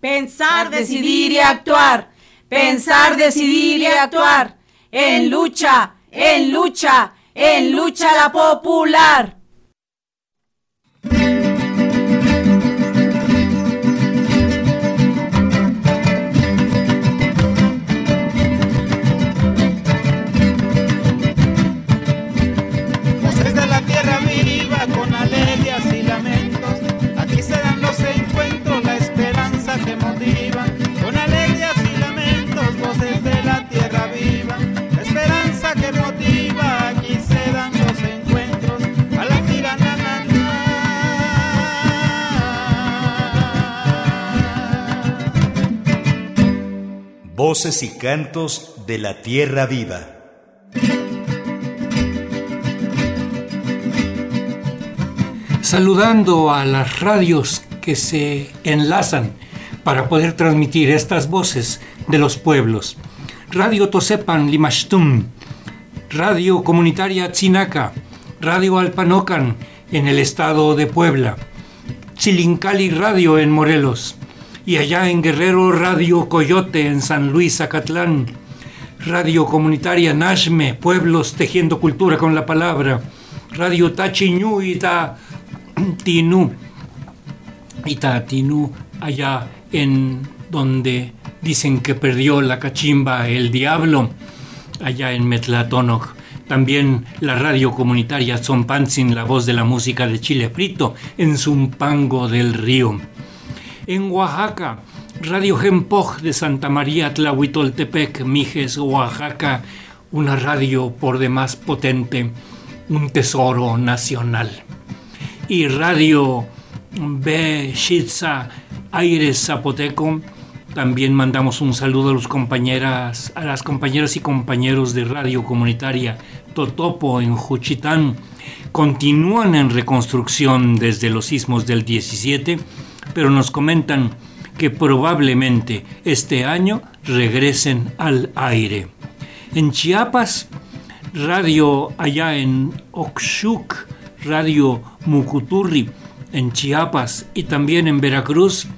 Pensar, decidir y actuar. Pensar, decidir y actuar. En lucha, en lucha, en lucha la popular. Voces y cantos de la tierra viva. Saludando a las radios que se enlazan para poder transmitir estas voces de los pueblos. Radio Tosepan Limashtum, Radio Comunitaria Chinaca, Radio Alpanocan en el estado de Puebla, Chilincali Radio en Morelos, y allá en Guerrero Radio Coyote en San Luis Acatlán, Radio Comunitaria Nashme, Pueblos Tejiendo Cultura con la Palabra, Radio Tachiñú Ita Tinú, allá en donde dicen que perdió la cachimba el diablo, allá en Metlatónoc. También la radio comunitaria Zompanzin, la voz de la música de Chile Frito, en Zumpango del Río. En Oaxaca, Radio Gempoj de Santa María Tlahuitoltepec, Mijes, Oaxaca, una radio por demás potente, un tesoro nacional. Y Radio B. Shitza, Aires Zapoteco, también mandamos un saludo a, los compañeras, a las compañeras y compañeros de radio comunitaria Totopo en Juchitán. Continúan en reconstrucción desde los sismos del 17 pero nos comentan que probablemente este año regresen al aire. En Chiapas, radio allá en Oxuc, radio Mucuturri, en Chiapas y también en Veracruz,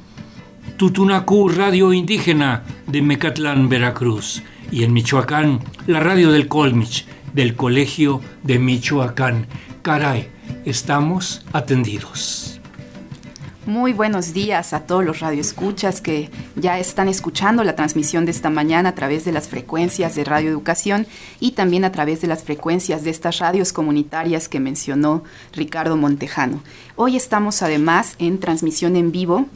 Tutunacú, radio indígena de Mecatlán, Veracruz. Y en Michoacán, la radio del Colmich, del Colegio de Michoacán. Caray, estamos atendidos. Muy buenos días a todos los radioescuchas que ya están escuchando la transmisión de esta mañana a través de las frecuencias de Radio Educación y también a través de las frecuencias de estas radios comunitarias que mencionó Ricardo Montejano. Hoy estamos además en transmisión en vivo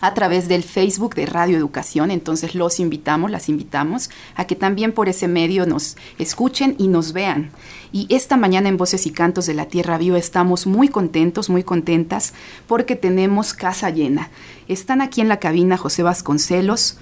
a través del Facebook de Radio Educación. Entonces los invitamos, las invitamos a que también por ese medio nos escuchen y nos vean. Y esta mañana en Voces y Cantos de la Tierra Viva estamos muy contentos, muy contentas porque tenemos casa llena. Están aquí en la cabina José Vasconcelos,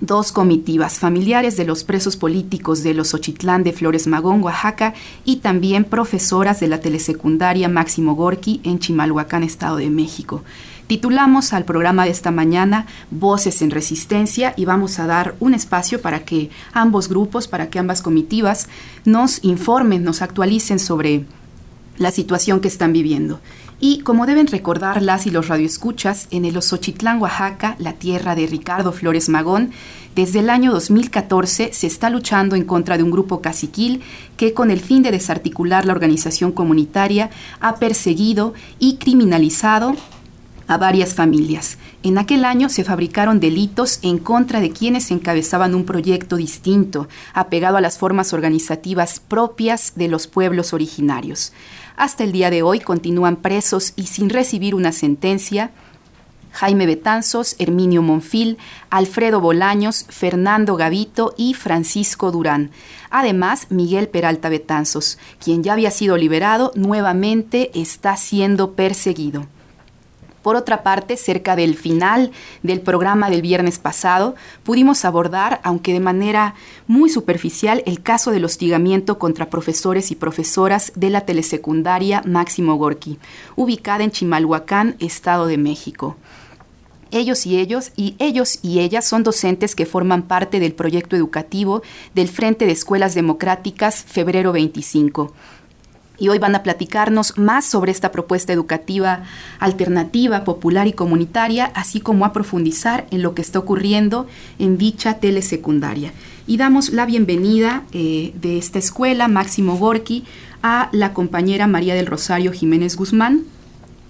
dos comitivas, familiares de los presos políticos de los Ochitlán de Flores Magón, Oaxaca, y también profesoras de la telesecundaria Máximo Gorki en Chimalhuacán, Estado de México. Titulamos al programa de esta mañana Voces en Resistencia y vamos a dar un espacio para que ambos grupos, para que ambas comitivas nos informen, nos actualicen sobre la situación que están viviendo. Y como deben recordar las y los radioescuchas, en el Osochitlán, Oaxaca, la tierra de Ricardo Flores Magón, desde el año 2014 se está luchando en contra de un grupo caciquil que con el fin de desarticular la organización comunitaria ha perseguido y criminalizado a varias familias. En aquel año se fabricaron delitos en contra de quienes encabezaban un proyecto distinto, apegado a las formas organizativas propias de los pueblos originarios. Hasta el día de hoy continúan presos y sin recibir una sentencia Jaime Betanzos, Herminio Monfil, Alfredo Bolaños, Fernando Gavito y Francisco Durán. Además, Miguel Peralta Betanzos, quien ya había sido liberado, nuevamente está siendo perseguido. Por otra parte, cerca del final del programa del viernes pasado, pudimos abordar, aunque de manera muy superficial, el caso del hostigamiento contra profesores y profesoras de la telesecundaria Máximo Gorki, ubicada en Chimalhuacán, Estado de México. Ellos y ellos y ellos y ellas son docentes que forman parte del proyecto educativo del Frente de Escuelas Democráticas Febrero 25 y hoy van a platicarnos más sobre esta propuesta educativa alternativa, popular y comunitaria, así como a profundizar en lo que está ocurriendo en dicha telesecundaria. Y damos la bienvenida eh, de esta escuela, Máximo Gorki, a la compañera María del Rosario Jiménez Guzmán,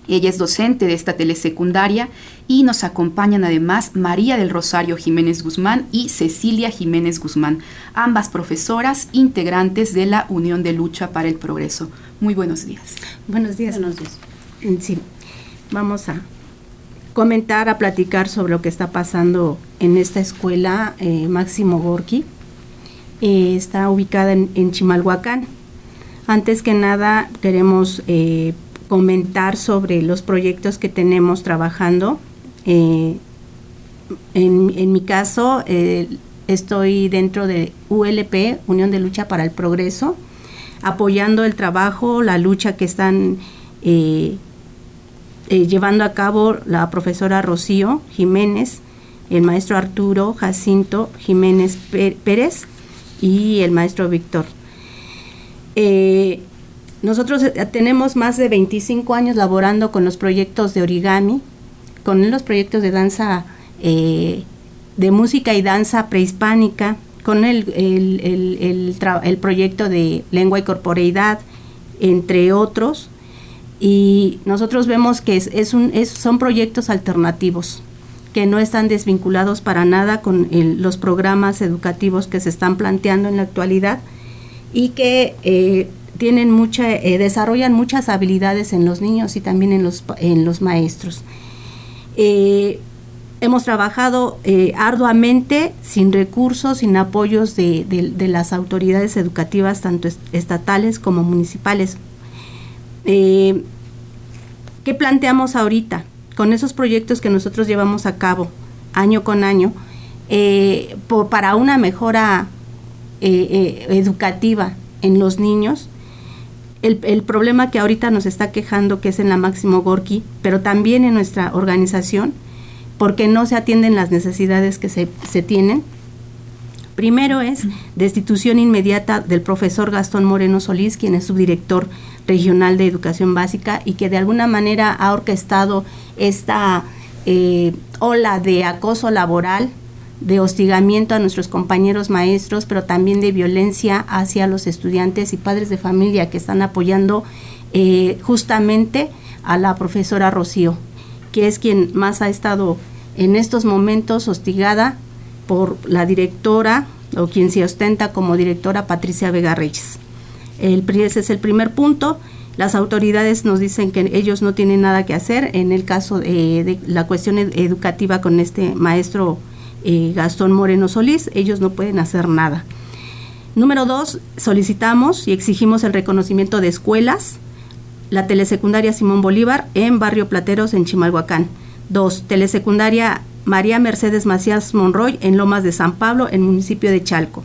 ella es docente de esta telesecundaria y nos acompañan además María del Rosario Jiménez Guzmán y Cecilia Jiménez Guzmán, ambas profesoras integrantes de la Unión de Lucha para el Progreso. Muy buenos días. Buenos días. Buenos días. Sí, vamos a comentar, a platicar sobre lo que está pasando en esta escuela eh, Máximo Gorki. Eh, está ubicada en, Chimalhuacán. Antes que nada, queremos eh, comentar sobre los proyectos que tenemos trabajando. Eh, en, mi caso, eh, estoy dentro de ULP, Unión de Lucha para el Progreso, apoyando el trabajo, la lucha que están eh, llevando a cabo la profesora Rocío Jiménez, el maestro Arturo Jacinto Jiménez Pérez y el maestro Víctor. Nosotros eh, tenemos más de 25 años laborando con los proyectos de origami, con los proyectos de danza, eh, de música y danza prehispánica, con el, el, proyecto de lengua y corporeidad, entre otros. Y nosotros vemos que es, un, son proyectos alternativos, que no están desvinculados para nada con los programas educativos que se están planteando en la actualidad y que eh, tienen mucha, eh, desarrollan muchas habilidades en los niños y también en los, en los maestros. Eh, hemos trabajado eh, arduamente, sin recursos, sin apoyos de, las autoridades educativas, tanto estatales como municipales. ¿Qué planteamos ahorita? Con esos proyectos que nosotros llevamos a cabo año con año, para una mejora educativa en los niños, el, problema que ahorita nos está quejando, que es en la Máximo Gorki, pero también en nuestra organización, porque no se atienden las necesidades que se, se tienen. Primero es destitución inmediata del profesor Gastón Moreno Solís, quien es subdirector regional de educación básica y que de alguna manera ha orquestado esta eh, ola de acoso laboral de hostigamiento a nuestros compañeros maestros, pero también de violencia hacia los estudiantes y padres de familia que están apoyando eh, justamente a la profesora Rocío, que es quien más ha estado en estos momentos hostigada por la directora o quien se ostenta como directora Patricia Vega Reyes. El, ese es el primer punto. Las autoridades nos dicen que ellos no tienen nada que hacer en el caso de la cuestión educativa con este maestro eh, Gastón Moreno Solís, ellos no pueden hacer nada. Número dos, solicitamos y exigimos el reconocimiento de escuelas, la telesecundaria Simón Bolívar en Barrio Plateros en Chimalhuacán. Dos, telesecundaria María Mercedes Macías Monroy en Lomas de San Pablo, en municipio de Chalco.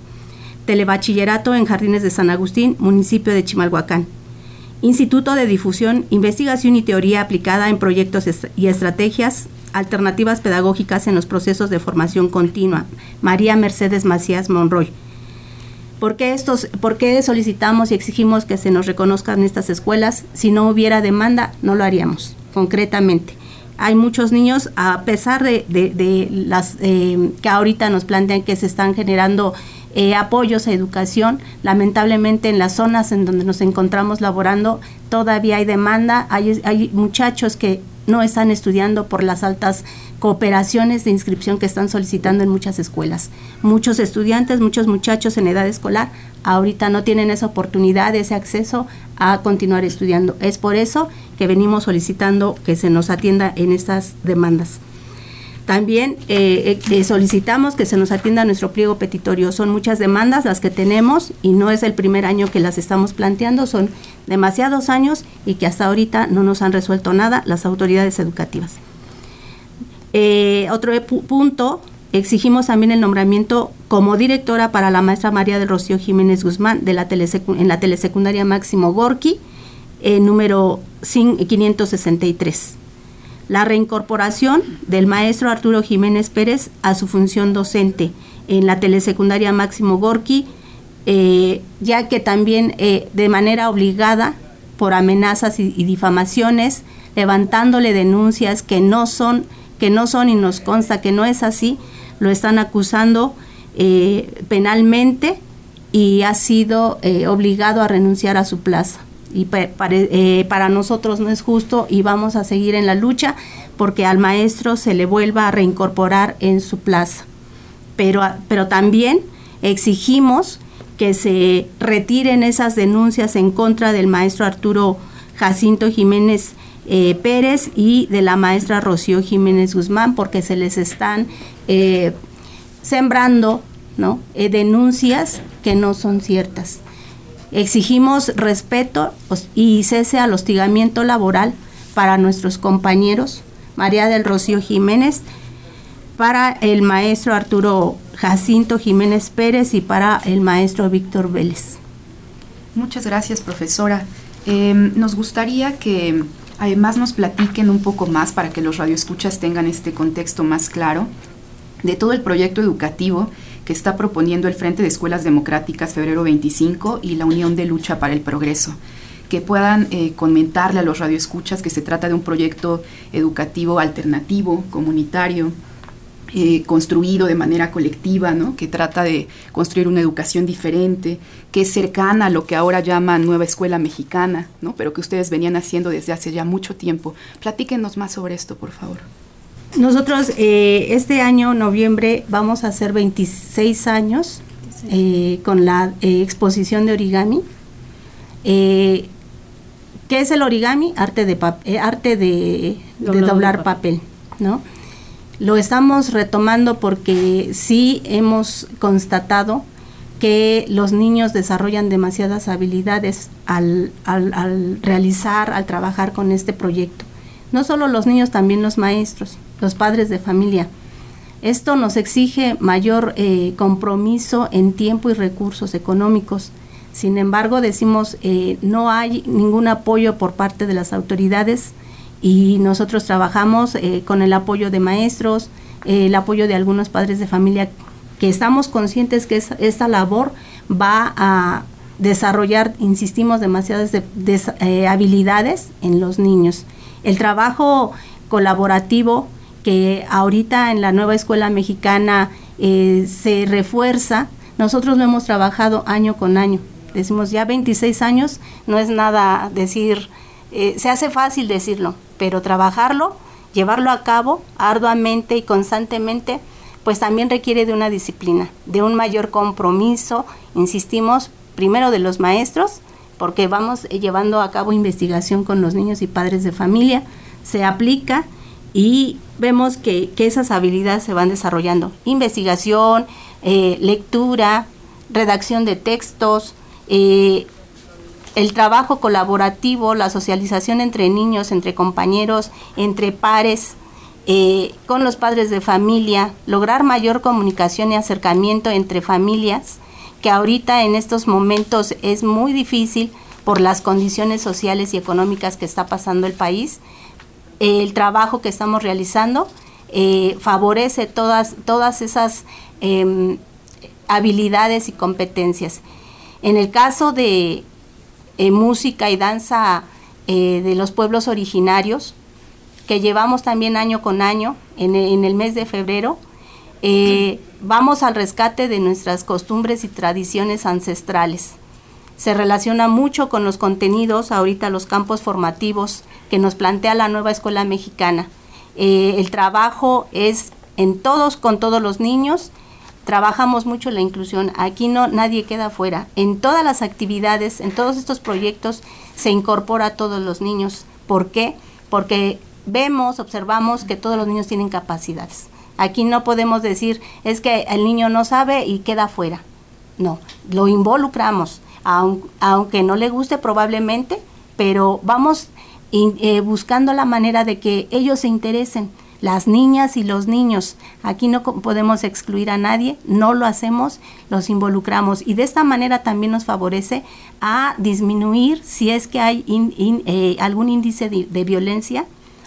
Telebachillerato en Jardines de San Agustín, municipio de Chimalhuacán. Instituto de Difusión, Investigación y Teoría aplicada en proyectos y estrategias alternativas pedagógicas en los procesos de formación continua. María Mercedes Macías Monroy. ¿Por qué, estos, ¿Por qué solicitamos y exigimos que se nos reconozcan estas escuelas? Si no hubiera demanda, no lo haríamos, concretamente. Hay muchos niños, a pesar de, las eh, que ahorita nos plantean que se están generando eh, apoyos a educación. Lamentablemente en las zonas en donde nos encontramos laborando todavía hay demanda, hay, hay muchachos que no están estudiando por las altas cooperaciones de inscripción que están solicitando en muchas escuelas. Muchos estudiantes, muchos muchachos en edad escolar ahorita no tienen esa oportunidad, ese acceso a continuar estudiando. Es por eso que venimos solicitando que se nos atienda en estas demandas. También eh, eh, solicitamos que se nos atienda nuestro pliego petitorio. Son muchas demandas las que tenemos y no es el primer año que las estamos planteando, son demasiados años y que hasta ahorita no nos han resuelto nada las autoridades educativas. Eh, otro punto, exigimos también el nombramiento como directora para la maestra María del Rocío Jiménez Guzmán de la en la telesecundaria Máximo Gorki, número 563 la reincorporación del maestro Arturo Jiménez Pérez a su función docente en la telesecundaria Máximo Gorki, eh, ya que también eh, de manera obligada por amenazas y, difamaciones, levantándole denuncias que no son, que no son y nos consta que no es así, lo están acusando eh, penalmente y ha sido obligado a renunciar a su plaza. Y eh, para nosotros no es justo y vamos a seguir en la lucha porque al maestro se le vuelva a reincorporar en su plaza. Pero, pero también exigimos que se retiren esas denuncias en contra del maestro Arturo Jacinto Jiménez eh, Pérez y de la maestra Rocío Jiménez Guzmán porque se les están eh, sembrando ¿no? Eh, denuncias que no son ciertas. Exigimos respeto y cese al hostigamiento laboral para nuestros compañeros María del Rocío Jiménez, para el maestro Arturo Jacinto Jiménez Pérez y para el maestro Víctor Vélez. Muchas gracias, profesora. Em, nos gustaría que además nos platiquen un poco más para que los radioescuchas tengan este contexto más claro de todo el proyecto educativo que está proponiendo el Frente de Escuelas Democráticas Febrero 25 y la Unión de Lucha para el Progreso que puedan eh, comentarle a los radioescuchas que se trata de un proyecto educativo alternativo, comunitario, eh, construido de manera colectiva, ¿no? que trata de construir una educación diferente, que es cercana a lo que ahora llaman nueva escuela mexicana, ¿no? pero que ustedes venían haciendo desde hace ya mucho tiempo. Platíquenos más sobre esto, por favor. Nosotros eh, este año, noviembre, vamos a hacer 26 años eh, con la exposición de origami. ¿Qué es el origami? Arte de, arte de, doblar papel, ¿no? Lo estamos retomando porque sí hemos constatado que los niños desarrollan demasiadas habilidades al, realizar, al trabajar con este proyecto. No solo los niños, también los maestros, los padres de familia. Esto nos exige mayor eh, compromiso en tiempo y recursos económicos. Sin embargo, decimos, eh, no hay ningún apoyo por parte de las autoridades y nosotros trabajamos eh, con el apoyo de maestros, eh, el apoyo de algunos padres de familia que estamos conscientes que esta labor va a desarrollar, insistimos, demasiadas habilidades en los niños. El trabajo colaborativo que ahorita en la nueva escuela mexicana se refuerza, nosotros lo hemos trabajado año con año. Decimos ya 26 años, no es nada decir, se hace fácil decirlo, pero trabajarlo, llevarlo a cabo arduamente y constantemente, pues también requiere de una disciplina, de un mayor compromiso, insistimos, primero de los maestros, porque vamos llevando a cabo investigación con los niños y padres de familia, se aplica y vemos que, esas habilidades se van desarrollando. Investigación, eh, lectura, redacción de textos, eh, el trabajo colaborativo, la socialización entre niños, entre compañeros, entre pares, eh, con los padres de familia, lograr mayor comunicación y acercamiento entre familias, que ahorita en estos momentos es muy difícil por las condiciones sociales y económicas que está pasando el país. El trabajo que estamos realizando eh, favorece todas, todas esas em, habilidades y competencias. En el caso de, eh, música y danza eh, de los pueblos originarios, que llevamos también año con año en, el mes de febrero. Vamos al rescate de nuestras costumbres y tradiciones ancestrales. Se relaciona mucho con los contenidos, ahorita los campos formativos que nos plantea la nueva escuela mexicana. el trabajo es en todos, con todos los niños, trabajamos mucho la inclusión. Aquí no nadie queda fuera. En todas las actividades, en todos estos proyectos se incorpora a todos los niños. ¿Por qué? Porque vemos, observamos que todos los niños tienen capacidades. Aquí no podemos decir es que el niño no sabe y queda fuera. No, lo involucramos, aunque no le guste probablemente, pero vamos eh, buscando la manera de que ellos se interesen las niñas y los niños. Aquí no podemos excluir a nadie, no lo hacemos, los involucramos y de esta manera también nos favorece a disminuir si es que hay eh, algún índice de, violencia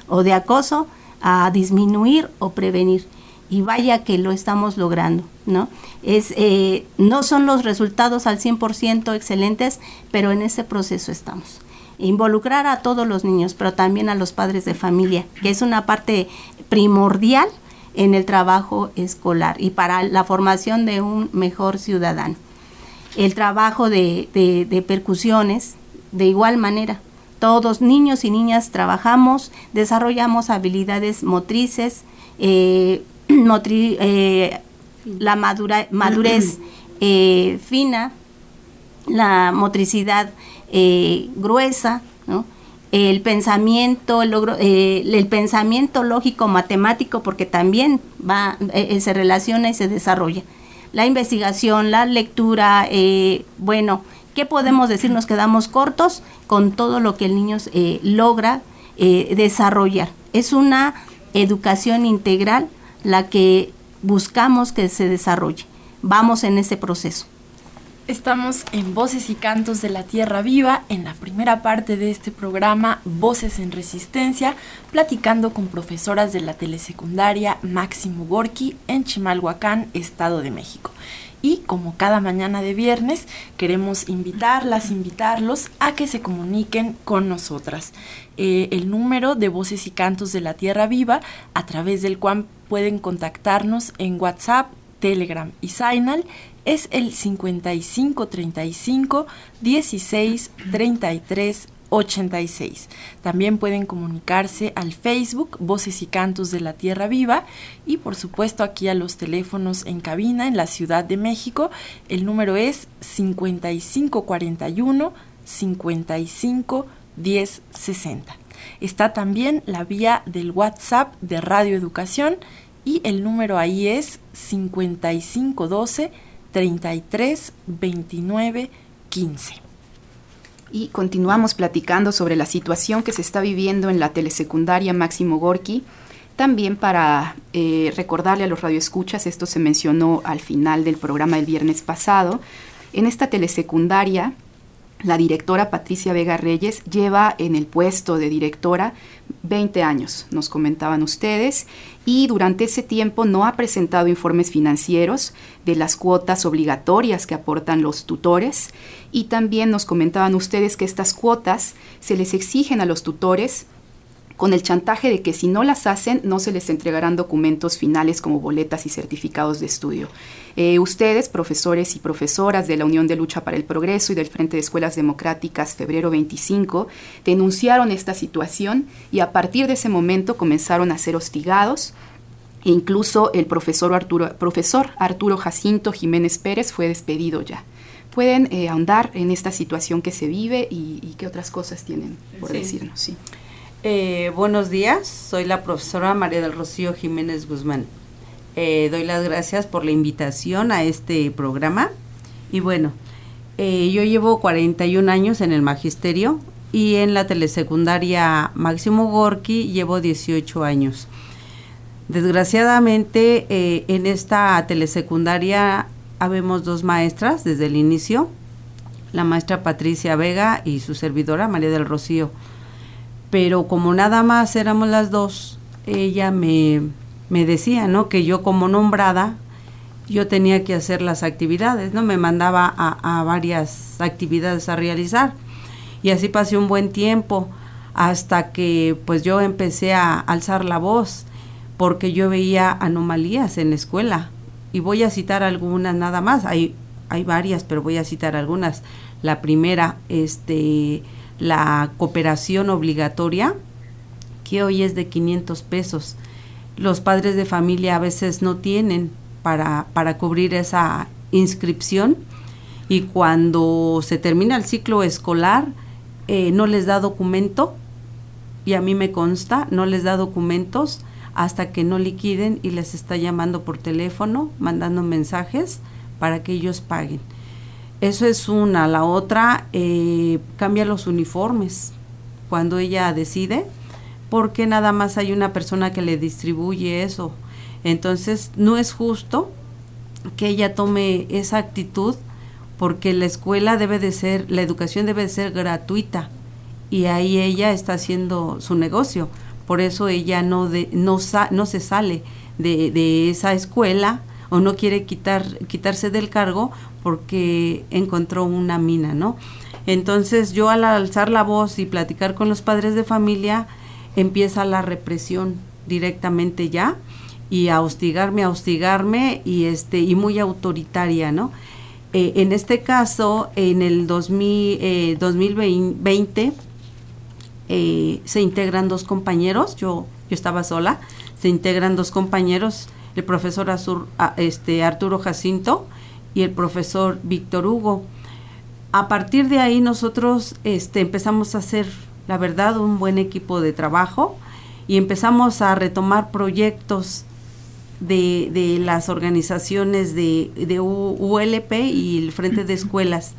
o de acoso, a disminuir o prevenir. Y vaya que lo estamos logrando, ¿no? Es, eh, no son los resultados al 100% excelentes, pero en ese proceso estamos. involucrar a todos los niños, pero también a los padres de familia, que es una parte primordial en el trabajo escolar y para la formación de un mejor ciudadano. El trabajo de, de, percusiones, de igual manera. Todos niños y niñas trabajamos, desarrollamos habilidades motrices, eh, eh, la madurez eh, fina, la motricidad gruesa, ¿no? el pensamiento, el, logro, eh, el pensamiento lógico matemático, porque también va, eh, eh, se relaciona y se desarrolla. La investigación, la lectura, bueno, ¿qué podemos decir? Nos quedamos cortos con todo lo que el niño logra desarrollar. Es una educación integral la que buscamos que se desarrolle. Vamos en ese proceso. Estamos en Voces y Cantos de la Tierra Viva, en la primera parte de este programa, Voces en Resistencia, platicando con profesoras de la telesecundaria Máximo Gorki en Chimalhuacán, Estado de México. Y como cada mañana de viernes, queremos invitarlas, invitarlos a que se comuniquen con nosotras. Eh, el número de Voces y Cantos de la Tierra Viva, a través del cual pueden contactarnos en WhatsApp, Telegram y Signal es el 5535 16 33 86. También pueden comunicarse al Facebook Voces y Cantos de la Tierra Viva y por supuesto aquí a los teléfonos en cabina en la Ciudad de México. El número es 5541 55 10 60. Está también la vía del WhatsApp de Radio Educación y el número ahí es 5512 33 29 15. Y continuamos platicando sobre la situación que se está viviendo en la telesecundaria Máximo Gorki. También para eh, recordarle a los radioescuchas, esto se mencionó al final del programa el viernes pasado, en esta telesecundaria la directora Patricia Vega Reyes lleva en el puesto de directora 20 años, nos comentaban ustedes, y durante ese tiempo no ha presentado informes financieros de las cuotas obligatorias que aportan los tutores y también nos comentaban ustedes que estas cuotas se les exigen a los tutores con el chantaje de que si no las hacen no se les entregarán documentos finales como boletas y certificados de estudio. Eh, ustedes, profesores y profesoras de la Unión de Lucha para el Progreso y del Frente de Escuelas Democráticas, febrero 25, denunciaron esta situación y a partir de ese momento comenzaron a ser hostigados. E incluso el profesor Arturo, profesor Arturo Jacinto Jiménez Pérez fue despedido ya. ¿Pueden eh, ahondar en esta situación que se vive y, qué otras cosas tienen por decirnos? Sí. Eh, buenos días, soy la profesora María del Rocío Jiménez Guzmán. Eh, doy las gracias por la invitación a este programa. Y bueno, eh, yo llevo 41 años en el magisterio y en la telesecundaria Máximo Gorki llevo 18 años. Desgraciadamente en esta telesecundaria habemos dos maestras desde el inicio, la maestra Patricia Vega y su servidora María del Rocío pero como nada más éramos las dos, ella me, decía, ¿no? Que yo como nombrada, yo tenía que hacer las actividades, ¿no? Me mandaba a, a varias actividades a realizar. Y así pasé un buen tiempo hasta que pues yo empecé a alzar la voz porque yo veía anomalías en la escuela. Y voy a citar algunas nada más, hay, hay varias, pero voy a citar algunas. La primera, este, la cooperación obligatoria, que hoy es de 500 pesos. Los padres de familia a veces no tienen para, para cubrir esa inscripción y cuando se termina el ciclo escolar eh, no les da documento y a mí me consta, no les da documentos hasta que no liquiden y les está llamando por teléfono, mandando mensajes para que ellos paguen. Eso es una. La otra, eh, cambia los uniformes cuando ella decide, porque nada más hay una persona que le distribuye eso. Entonces, no es justo que ella tome esa actitud porque la escuela debe de ser, la educación debe de ser gratuita y ahí ella está haciendo su negocio. Por eso ella no, de, no, no se sale de, de esa escuela o no quiere quitar, quitarse del cargo porque encontró una mina, ¿no? Entonces yo al alzar la voz y platicar con los padres de familia, empieza la represión directamente ya y a hostigarme, a hostigarme y este y muy autoritaria, ¿no? Eh, en este caso, en el 2000, 2020 eh, se integran dos compañeros, yo, yo estaba sola, se integran dos compañeros, el profesor Azur, este, Arturo Jacinto y el profesor Víctor Hugo. A partir de ahí nosotros este, empezamos a hacer, la verdad, un buen equipo de trabajo y empezamos a retomar proyectos de, de las organizaciones de, de ULP y el Frente de Escuelas.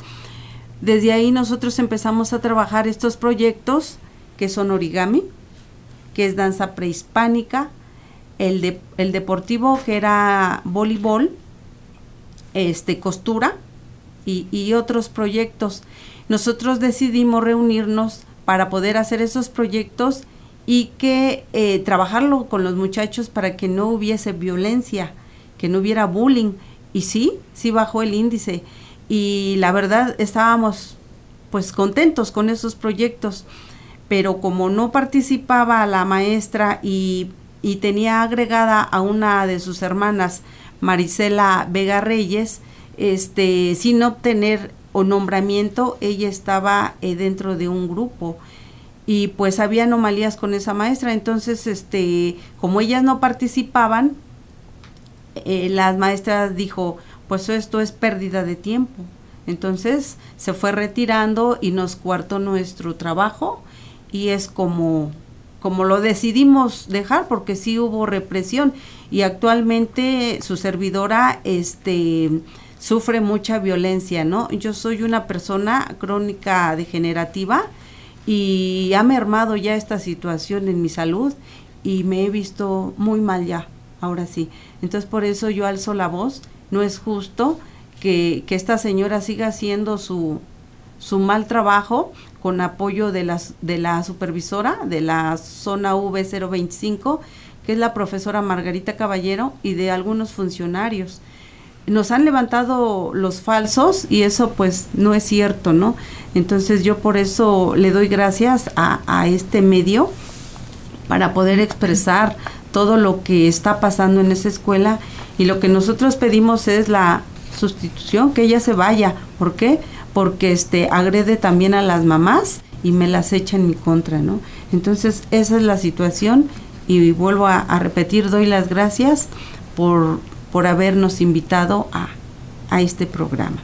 Desde ahí nosotros empezamos a trabajar estos proyectos que son origami, que es danza prehispánica, el, de, el deportivo que era voleibol, este, costura y, otros proyectos. Nosotros decidimos reunirnos para poder hacer esos proyectos y que eh, trabajarlo con los muchachos para que no hubiese violencia, que no hubiera bullying. Y sí, sí bajó el índice. Y la verdad estábamos pues contentos con esos proyectos pero como no participaba la maestra y, y tenía agregada a una de sus hermanas, Marisela Vega Reyes, este, sin obtener o nombramiento, ella estaba eh, dentro de un grupo. Y pues había anomalías con esa maestra, entonces este, como ellas no participaban, eh, las maestras dijo, pues esto es pérdida de tiempo. Entonces se fue retirando y nos cuartó nuestro trabajo. Y es como como lo decidimos dejar porque sí hubo represión y actualmente su servidora este sufre mucha violencia, ¿no? Yo soy una persona crónica degenerativa y ha mermado ya esta situación en mi salud y me he visto muy mal ya, ahora sí. Entonces por eso yo alzo la voz, no es justo que, que esta señora siga haciendo su, su mal trabajo con apoyo de, las, de la supervisora de la zona V025, que es la profesora Margarita Caballero, y de algunos funcionarios. Nos han levantado los falsos y eso pues no es cierto, ¿no? Entonces yo por eso le doy gracias a, a este medio para poder expresar todo lo que está pasando en esa escuela y lo que nosotros pedimos es la sustitución, que ella se vaya. ¿Por qué? Porque este agrede también a las mamás y me las echa en mi contra, ¿no? Entonces, esa es la situación y vuelvo a, repetir, doy las gracias por, por habernos invitado a, a este programa.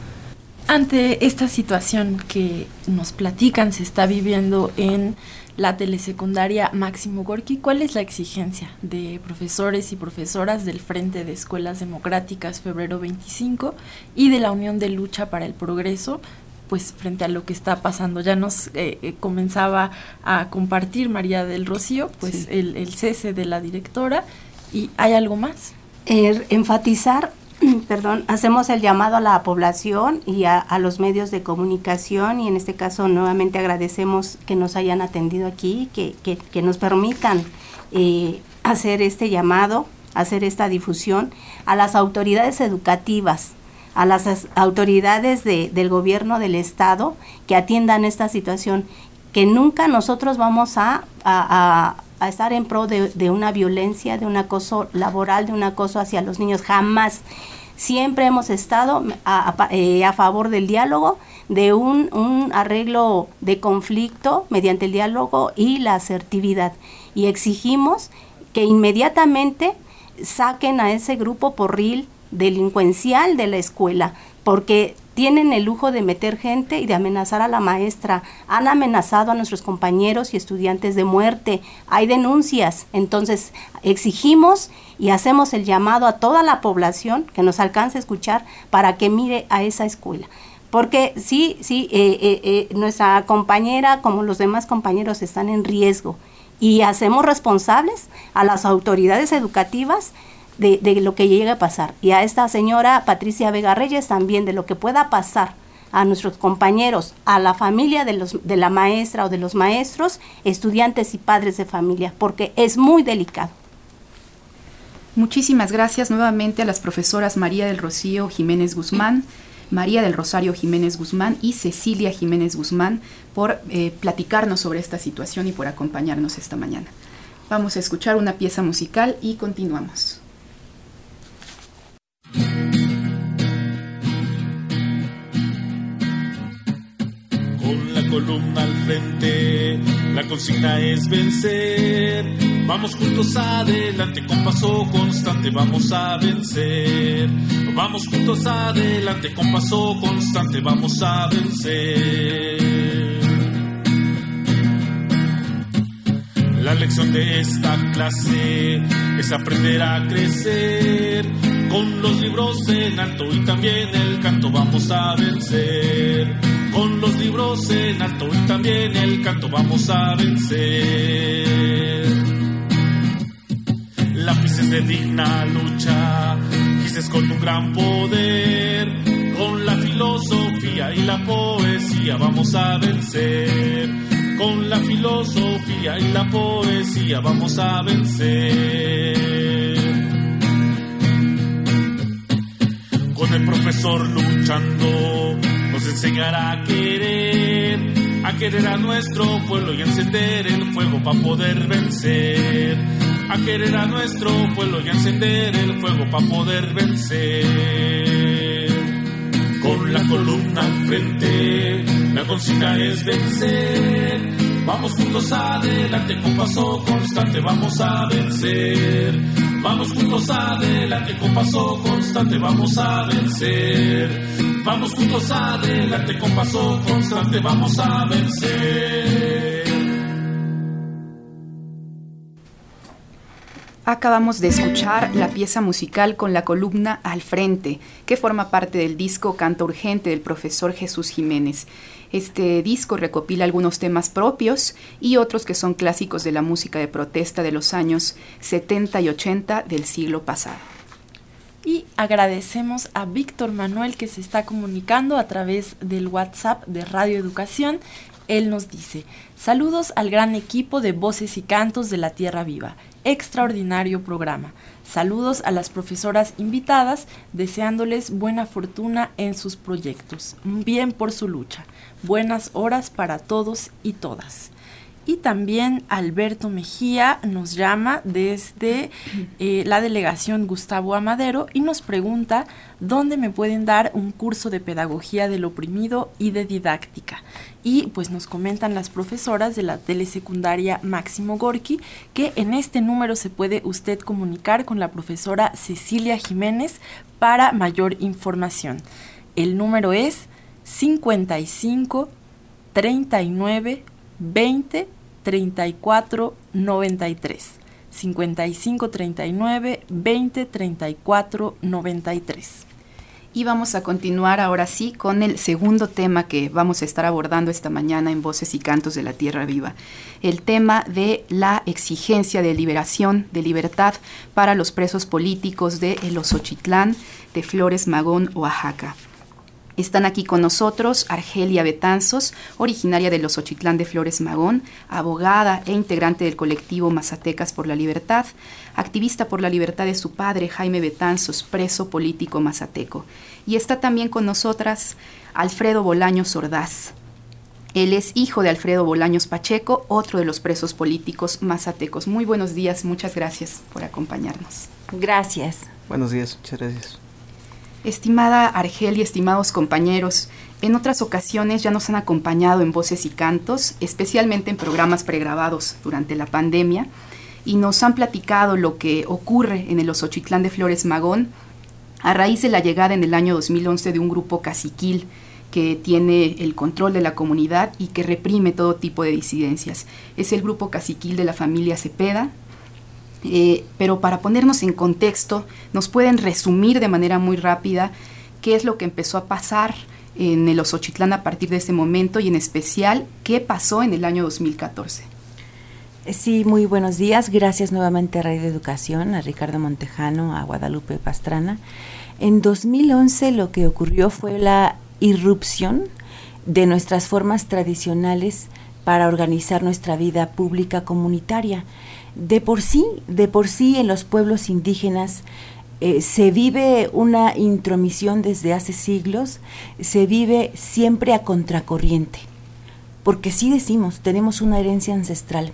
Ante esta situación que nos platican se está viviendo en la telesecundaria Máximo Gorki, ¿cuál es la exigencia de profesores y profesoras del Frente de Escuelas Democráticas Febrero 25 y de la Unión de Lucha para el Progreso pues frente a lo que está pasando. Ya nos eh, eh, comenzaba a compartir María del Rocío, pues el, el, cese de la directora. ¿Y hay algo más? Er, enfatizar, perdón, hacemos el llamado a la población y a, a, los medios de comunicación y en este caso nuevamente agradecemos que nos hayan atendido aquí, que, que, que nos permitan eh, hacer este llamado, hacer esta difusión a las autoridades educativas, a las autoridades de, del gobierno del Estado que atiendan esta situación, que nunca nosotros vamos a, a, estar en pro de, de, una violencia, de un acoso laboral, de un acoso hacia los niños, jamás. Siempre hemos estado a, eh, a favor del diálogo, de un, un, arreglo de conflicto mediante el diálogo y la asertividad. Y exigimos que inmediatamente saquen a ese grupo porril delincuencial de la escuela, porque tienen el lujo de meter gente y de amenazar a la maestra. Han amenazado a nuestros compañeros y estudiantes de muerte. Hay denuncias. Entonces, exigimos y hacemos el llamado a toda la población que nos alcance a escuchar para que mire a esa escuela. Porque sí, sí, eh, eh, eh, nuestra compañera, como los demás compañeros, están en riesgo. Y hacemos responsables a las autoridades educativas de, lo que llegue a pasar. Y a esta señora Patricia Vega Reyes también de lo que pueda pasar a nuestros compañeros, a la familia de, los, de la maestra o de los maestros, estudiantes y padres de familia, porque es muy delicado. Muchísimas gracias nuevamente a las profesoras María del Rocío Jiménez Guzmán, María del Rosario Jiménez Guzmán y Cecilia Jiménez Guzmán por eh, platicarnos sobre esta situación y por acompañarnos esta mañana. Vamos a escuchar una pieza musical y continuamos. Con la columna al frente, la consigna es vencer. Vamos juntos adelante con paso constante, vamos a vencer. Vamos juntos adelante con paso constante, vamos a vencer. La lección de esta clase es aprender a crecer. Con los libros en alto y también el canto vamos a vencer. Con los libros en alto y también el canto vamos a vencer. Lápices de digna lucha, gises con un gran poder. Con la filosofía y la poesía vamos a vencer con la filosofía y la poesía vamos a vencer. Con el profesor luchando nos enseñará a querer, a querer a nuestro pueblo y encender el fuego para poder vencer. A querer a nuestro pueblo y encender el fuego para poder vencer. Con la columna al frente, la consigna es vencer. Vamos juntos adelante con paso constante, vamos a vencer. Vamos juntos adelante con paso constante, vamos a vencer. Vamos juntos adelante con paso constante, vamos a vencer. Acabamos de escuchar la pieza musical con la columna Al Frente, que forma parte del disco Canto Urgente del profesor Jesús Jiménez. Este disco recopila algunos temas propios y otros que son clásicos de la música de protesta de los años 70 y 80 del siglo pasado. Y agradecemos a Víctor Manuel que se está comunicando a través del WhatsApp de Radio Educación. Él nos dice, saludos al gran equipo de voces y cantos de la Tierra Viva extraordinario programa. Saludos a las profesoras invitadas, deseándoles buena fortuna en sus proyectos. Bien por su lucha. Buenas horas para todos y todas. Y también Alberto Mejía nos llama desde eh, la delegación Gustavo Amadero y nos pregunta dónde me pueden dar un curso de pedagogía del oprimido y de didáctica. Y pues nos comentan las profesoras de la telesecundaria Máximo Gorki que en este número se puede usted comunicar con la profesora Cecilia Jiménez para mayor información. El número es 55 39 20 34 93. 55 39 20 34 93. Y vamos a continuar ahora sí con el segundo tema que vamos a estar abordando esta mañana en Voces y Cantos de la Tierra Viva. El tema de la exigencia de liberación, de libertad para los presos políticos de El Osochitlán, de Flores Magón, Oaxaca. Están aquí con nosotros Argelia Betanzos, originaria de los Ochitlán de Flores Magón, abogada e integrante del colectivo Mazatecas por la Libertad, activista por la libertad de su padre Jaime Betanzos, preso político mazateco. Y está también con nosotras Alfredo Bolaños Ordaz. Él es hijo de Alfredo Bolaños Pacheco, otro de los presos políticos mazatecos. Muy buenos días, muchas gracias por acompañarnos. Gracias. Buenos días, muchas gracias. Estimada Argelia, estimados compañeros, en otras ocasiones ya nos han acompañado en voces y cantos, especialmente en programas pregrabados durante la pandemia, y nos han platicado lo que ocurre en el Osochitlán de Flores Magón a raíz de la llegada en el año 2011 de un grupo caciquil que tiene el control de la comunidad y que reprime todo tipo de disidencias. Es el grupo caciquil de la familia Cepeda, eh, pero para ponernos en contexto, nos pueden resumir de manera muy rápida qué es lo que empezó a pasar en el Osochitlán a partir de ese momento y en especial qué pasó en el año 2014. Sí, muy buenos días. Gracias nuevamente a Radio Educación, a Ricardo Montejano, a Guadalupe Pastrana. En 2011 lo que ocurrió fue la irrupción de nuestras formas tradicionales para organizar nuestra vida pública comunitaria. De por sí, de por sí en los pueblos indígenas eh, se vive una intromisión desde hace siglos, se vive siempre a contracorriente, porque sí decimos, tenemos una herencia ancestral,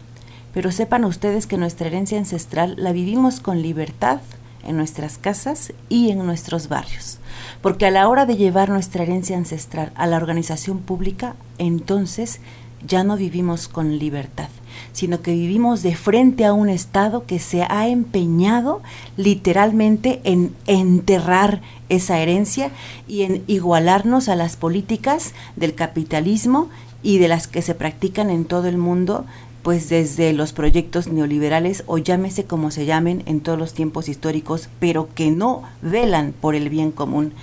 pero sepan ustedes que nuestra herencia ancestral la vivimos con libertad en nuestras casas y en nuestros barrios, porque a la hora de llevar nuestra herencia ancestral a la organización pública, entonces ya no vivimos con libertad sino que vivimos de frente a un Estado que se ha empeñado literalmente en enterrar esa herencia y en igualarnos a las políticas del capitalismo y de las que se practican en todo el mundo pues desde los proyectos neoliberales o llámese como se llamen en todos los tiempos históricos, pero que no velan por el bien común.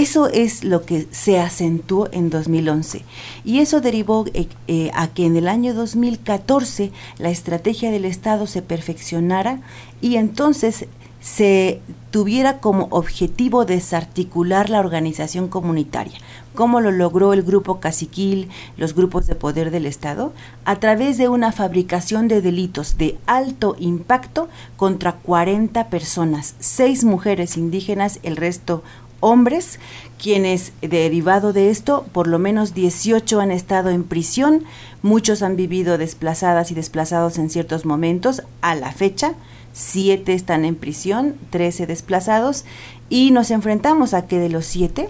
Eso es lo que se acentuó en 2011 y eso derivó eh, eh, a que en el año 2014 la estrategia del Estado se perfeccionara y entonces se tuviera como objetivo desarticular la organización comunitaria. ¿Cómo lo logró el grupo caciquil, los grupos de poder del Estado? A través de una fabricación de delitos de alto impacto contra 40 personas, seis mujeres indígenas, el resto hombres, quienes derivado de esto, por lo menos 18 han estado en prisión, muchos han vivido desplazadas y desplazados en ciertos momentos. A la fecha, siete están en prisión, 13 desplazados, y nos enfrentamos a que de los siete,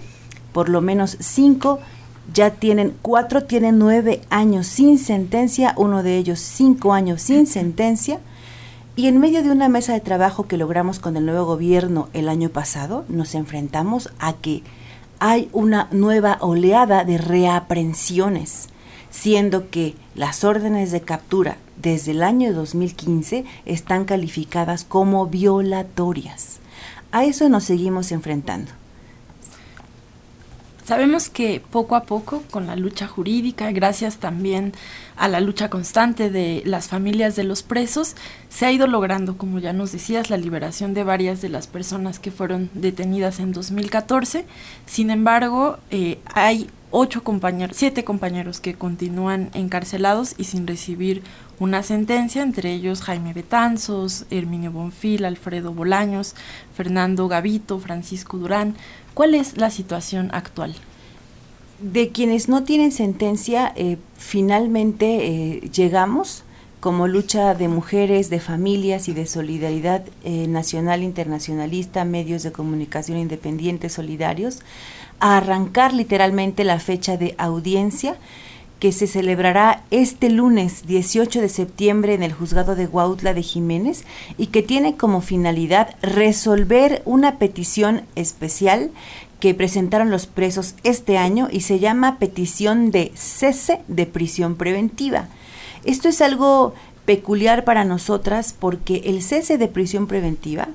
por lo menos cinco ya tienen, cuatro tienen nueve años sin sentencia, uno de ellos cinco años sin sentencia, y en medio de una mesa de trabajo que logramos con el nuevo gobierno el año pasado, nos enfrentamos a que hay una nueva oleada de reaprensiones, siendo que las órdenes de captura desde el año 2015 están calificadas como violatorias. A eso nos seguimos enfrentando. Sabemos que poco a poco, con la lucha jurídica, gracias también a la lucha constante de las familias de los presos, se ha ido logrando, como ya nos decías, la liberación de varias de las personas que fueron detenidas en 2014. Sin embargo, eh, hay ocho compañeros, siete compañeros que continúan encarcelados y sin recibir una sentencia, entre ellos Jaime Betanzos, Herminio Bonfil, Alfredo Bolaños, Fernando Gavito, Francisco Durán. ¿Cuál es la situación actual? De quienes no tienen sentencia, eh, finalmente eh, llegamos como lucha de mujeres, de familias y de solidaridad eh, nacional, internacionalista, medios de comunicación independientes, solidarios, a arrancar literalmente la fecha de audiencia que se celebrará este lunes 18 de septiembre en el juzgado de Huautla de Jiménez y que tiene como finalidad resolver una petición especial que presentaron los presos este año y se llama petición de cese de prisión preventiva. Esto es algo peculiar para nosotras porque el cese de prisión preventiva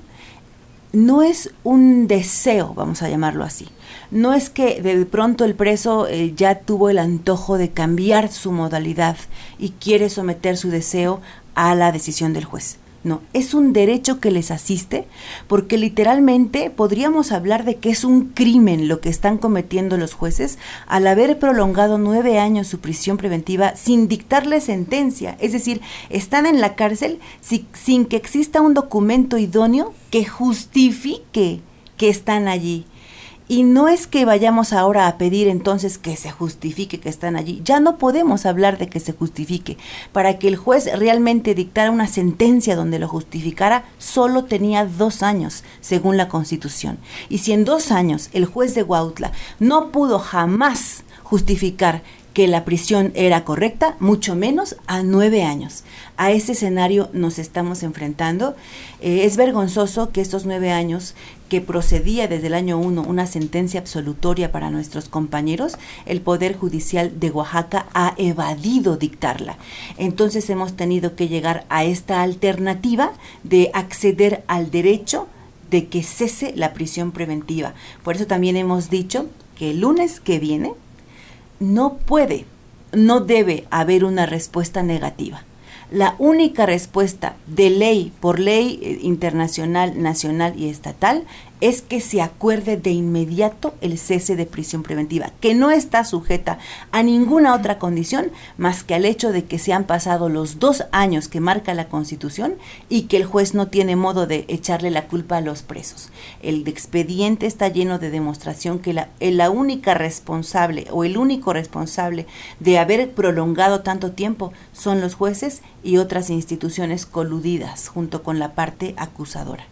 no es un deseo, vamos a llamarlo así. No es que de pronto el preso eh, ya tuvo el antojo de cambiar su modalidad y quiere someter su deseo a la decisión del juez. No, es un derecho que les asiste porque literalmente podríamos hablar de que es un crimen lo que están cometiendo los jueces al haber prolongado nueve años su prisión preventiva sin dictarle sentencia. Es decir, están en la cárcel sin que exista un documento idóneo que justifique que están allí. Y no es que vayamos ahora a pedir entonces que se justifique que están allí. Ya no podemos hablar de que se justifique. Para que el juez realmente dictara una sentencia donde lo justificara, solo tenía dos años, según la Constitución. Y si en dos años el juez de Huautla no pudo jamás justificar que la prisión era correcta, mucho menos a nueve años. A ese escenario nos estamos enfrentando. Eh, es vergonzoso que estos nueve años que procedía desde el año 1 una sentencia absolutoria para nuestros compañeros, el Poder Judicial de Oaxaca ha evadido dictarla. Entonces hemos tenido que llegar a esta alternativa de acceder al derecho de que cese la prisión preventiva. Por eso también hemos dicho que el lunes que viene no puede, no debe haber una respuesta negativa. La única respuesta de ley, por ley eh, internacional, nacional y estatal, es que se acuerde de inmediato el cese de prisión preventiva, que no está sujeta a ninguna otra condición más que al hecho de que se han pasado los dos años que marca la Constitución y que el juez no tiene modo de echarle la culpa a los presos. El expediente está lleno de demostración que la, la única responsable o el único responsable de haber prolongado tanto tiempo son los jueces y otras instituciones coludidas junto con la parte acusadora.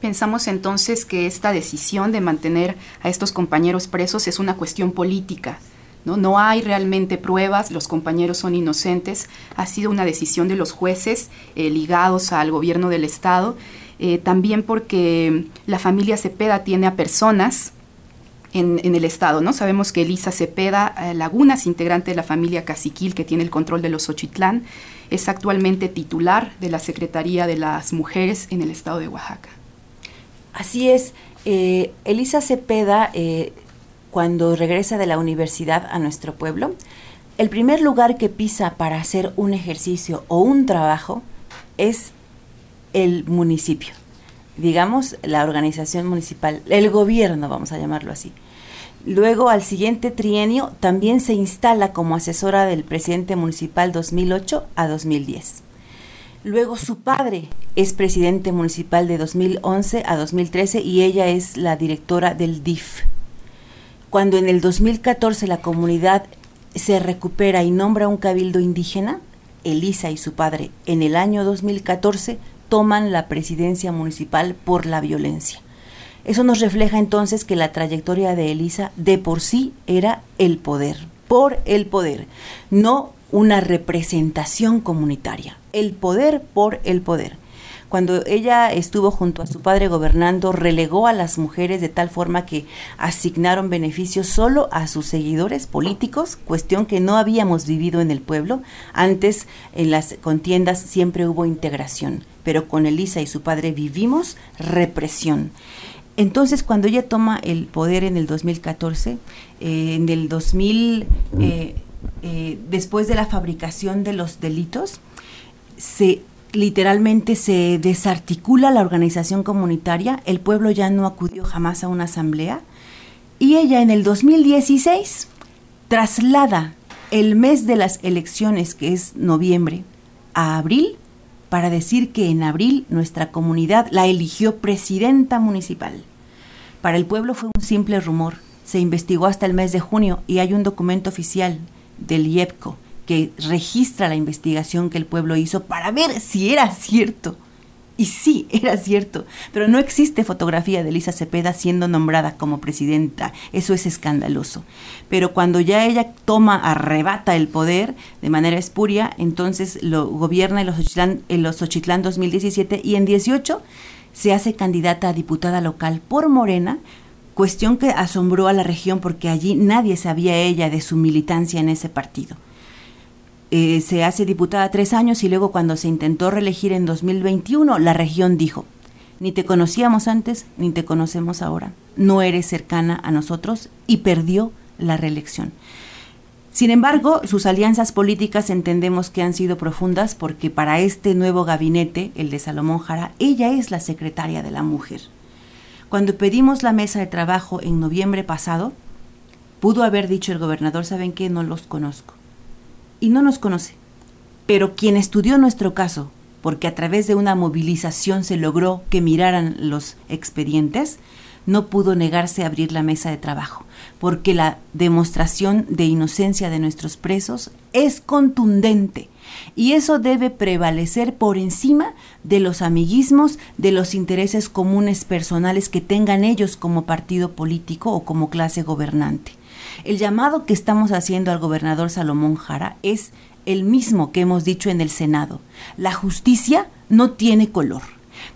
Pensamos entonces que esta decisión de mantener a estos compañeros presos es una cuestión política. ¿no? no hay realmente pruebas, los compañeros son inocentes, ha sido una decisión de los jueces eh, ligados al gobierno del Estado, eh, también porque la familia Cepeda tiene a personas en, el Estado, ¿no? Sabemos que Elisa Cepeda eh, Lagunas, integrante de la familia Caciquil que tiene el control de los Ochitlán, es actualmente titular de la Secretaría de las Mujeres en el Estado de Oaxaca. Así es, eh, Elisa Cepeda, eh, cuando regresa de la universidad a nuestro pueblo, el primer lugar que pisa para hacer un ejercicio o un trabajo es el municipio, digamos la organización municipal, el gobierno, vamos a llamarlo así. Luego, al siguiente trienio, también se instala como asesora del presidente municipal 2008 a 2010. Luego su padre es presidente municipal de 2011 a 2013 y ella es la directora del DIF. Cuando en el 2014 la comunidad se recupera y nombra un cabildo indígena, Elisa y su padre en el año 2014 toman la presidencia municipal por la violencia. Eso nos refleja entonces que la trayectoria de Elisa de por sí era el poder, por el poder, no una representación comunitaria, el poder por el poder. Cuando ella estuvo junto a su padre gobernando, relegó a las mujeres de tal forma que asignaron beneficios solo a sus seguidores políticos, cuestión que no habíamos vivido en el pueblo. Antes, en las contiendas siempre hubo integración, pero con Elisa y su padre vivimos represión. Entonces, cuando ella toma el poder en el 2014, eh, en el 2000, eh, después de la fabricación de los delitos, se literalmente se desarticula la organización comunitaria, el pueblo ya no acudió jamás a una asamblea y ella en el 2016 traslada el mes de las elecciones, que es noviembre, a abril para decir que en abril nuestra comunidad la eligió presidenta municipal. Para el pueblo fue un simple rumor. Se investigó hasta el mes de junio y hay un documento oficial del IEPCO que registra la investigación que el pueblo hizo para ver si era cierto. Y sí, era cierto, pero no existe fotografía de Elisa Cepeda siendo nombrada como presidenta. Eso es escandaloso. Pero cuando ya ella toma, arrebata el poder de manera espuria, entonces lo gobierna en los Ochitlán, en los Ochitlán 2017 y en 18 se hace candidata a diputada local por Morena cuestión que asombró a la región porque allí nadie sabía ella de su militancia en ese partido. Eh, se hace diputada tres años y luego cuando se intentó reelegir en 2021, la región dijo, ni te conocíamos antes, ni te conocemos ahora, no eres cercana a nosotros y perdió la reelección. Sin embargo, sus alianzas políticas entendemos que han sido profundas porque para este nuevo gabinete, el de Salomón Jara, ella es la secretaria de la mujer. Cuando pedimos la mesa de trabajo en noviembre pasado, pudo haber dicho el gobernador, ¿saben qué? No los conozco. Y no nos conoce. Pero quien estudió nuestro caso, porque a través de una movilización se logró que miraran los expedientes, no pudo negarse a abrir la mesa de trabajo, porque la demostración de inocencia de nuestros presos es contundente y eso debe prevalecer por encima de los amiguismos, de los intereses comunes personales que tengan ellos como partido político o como clase gobernante. El llamado que estamos haciendo al gobernador Salomón Jara es el mismo que hemos dicho en el Senado. La justicia no tiene color,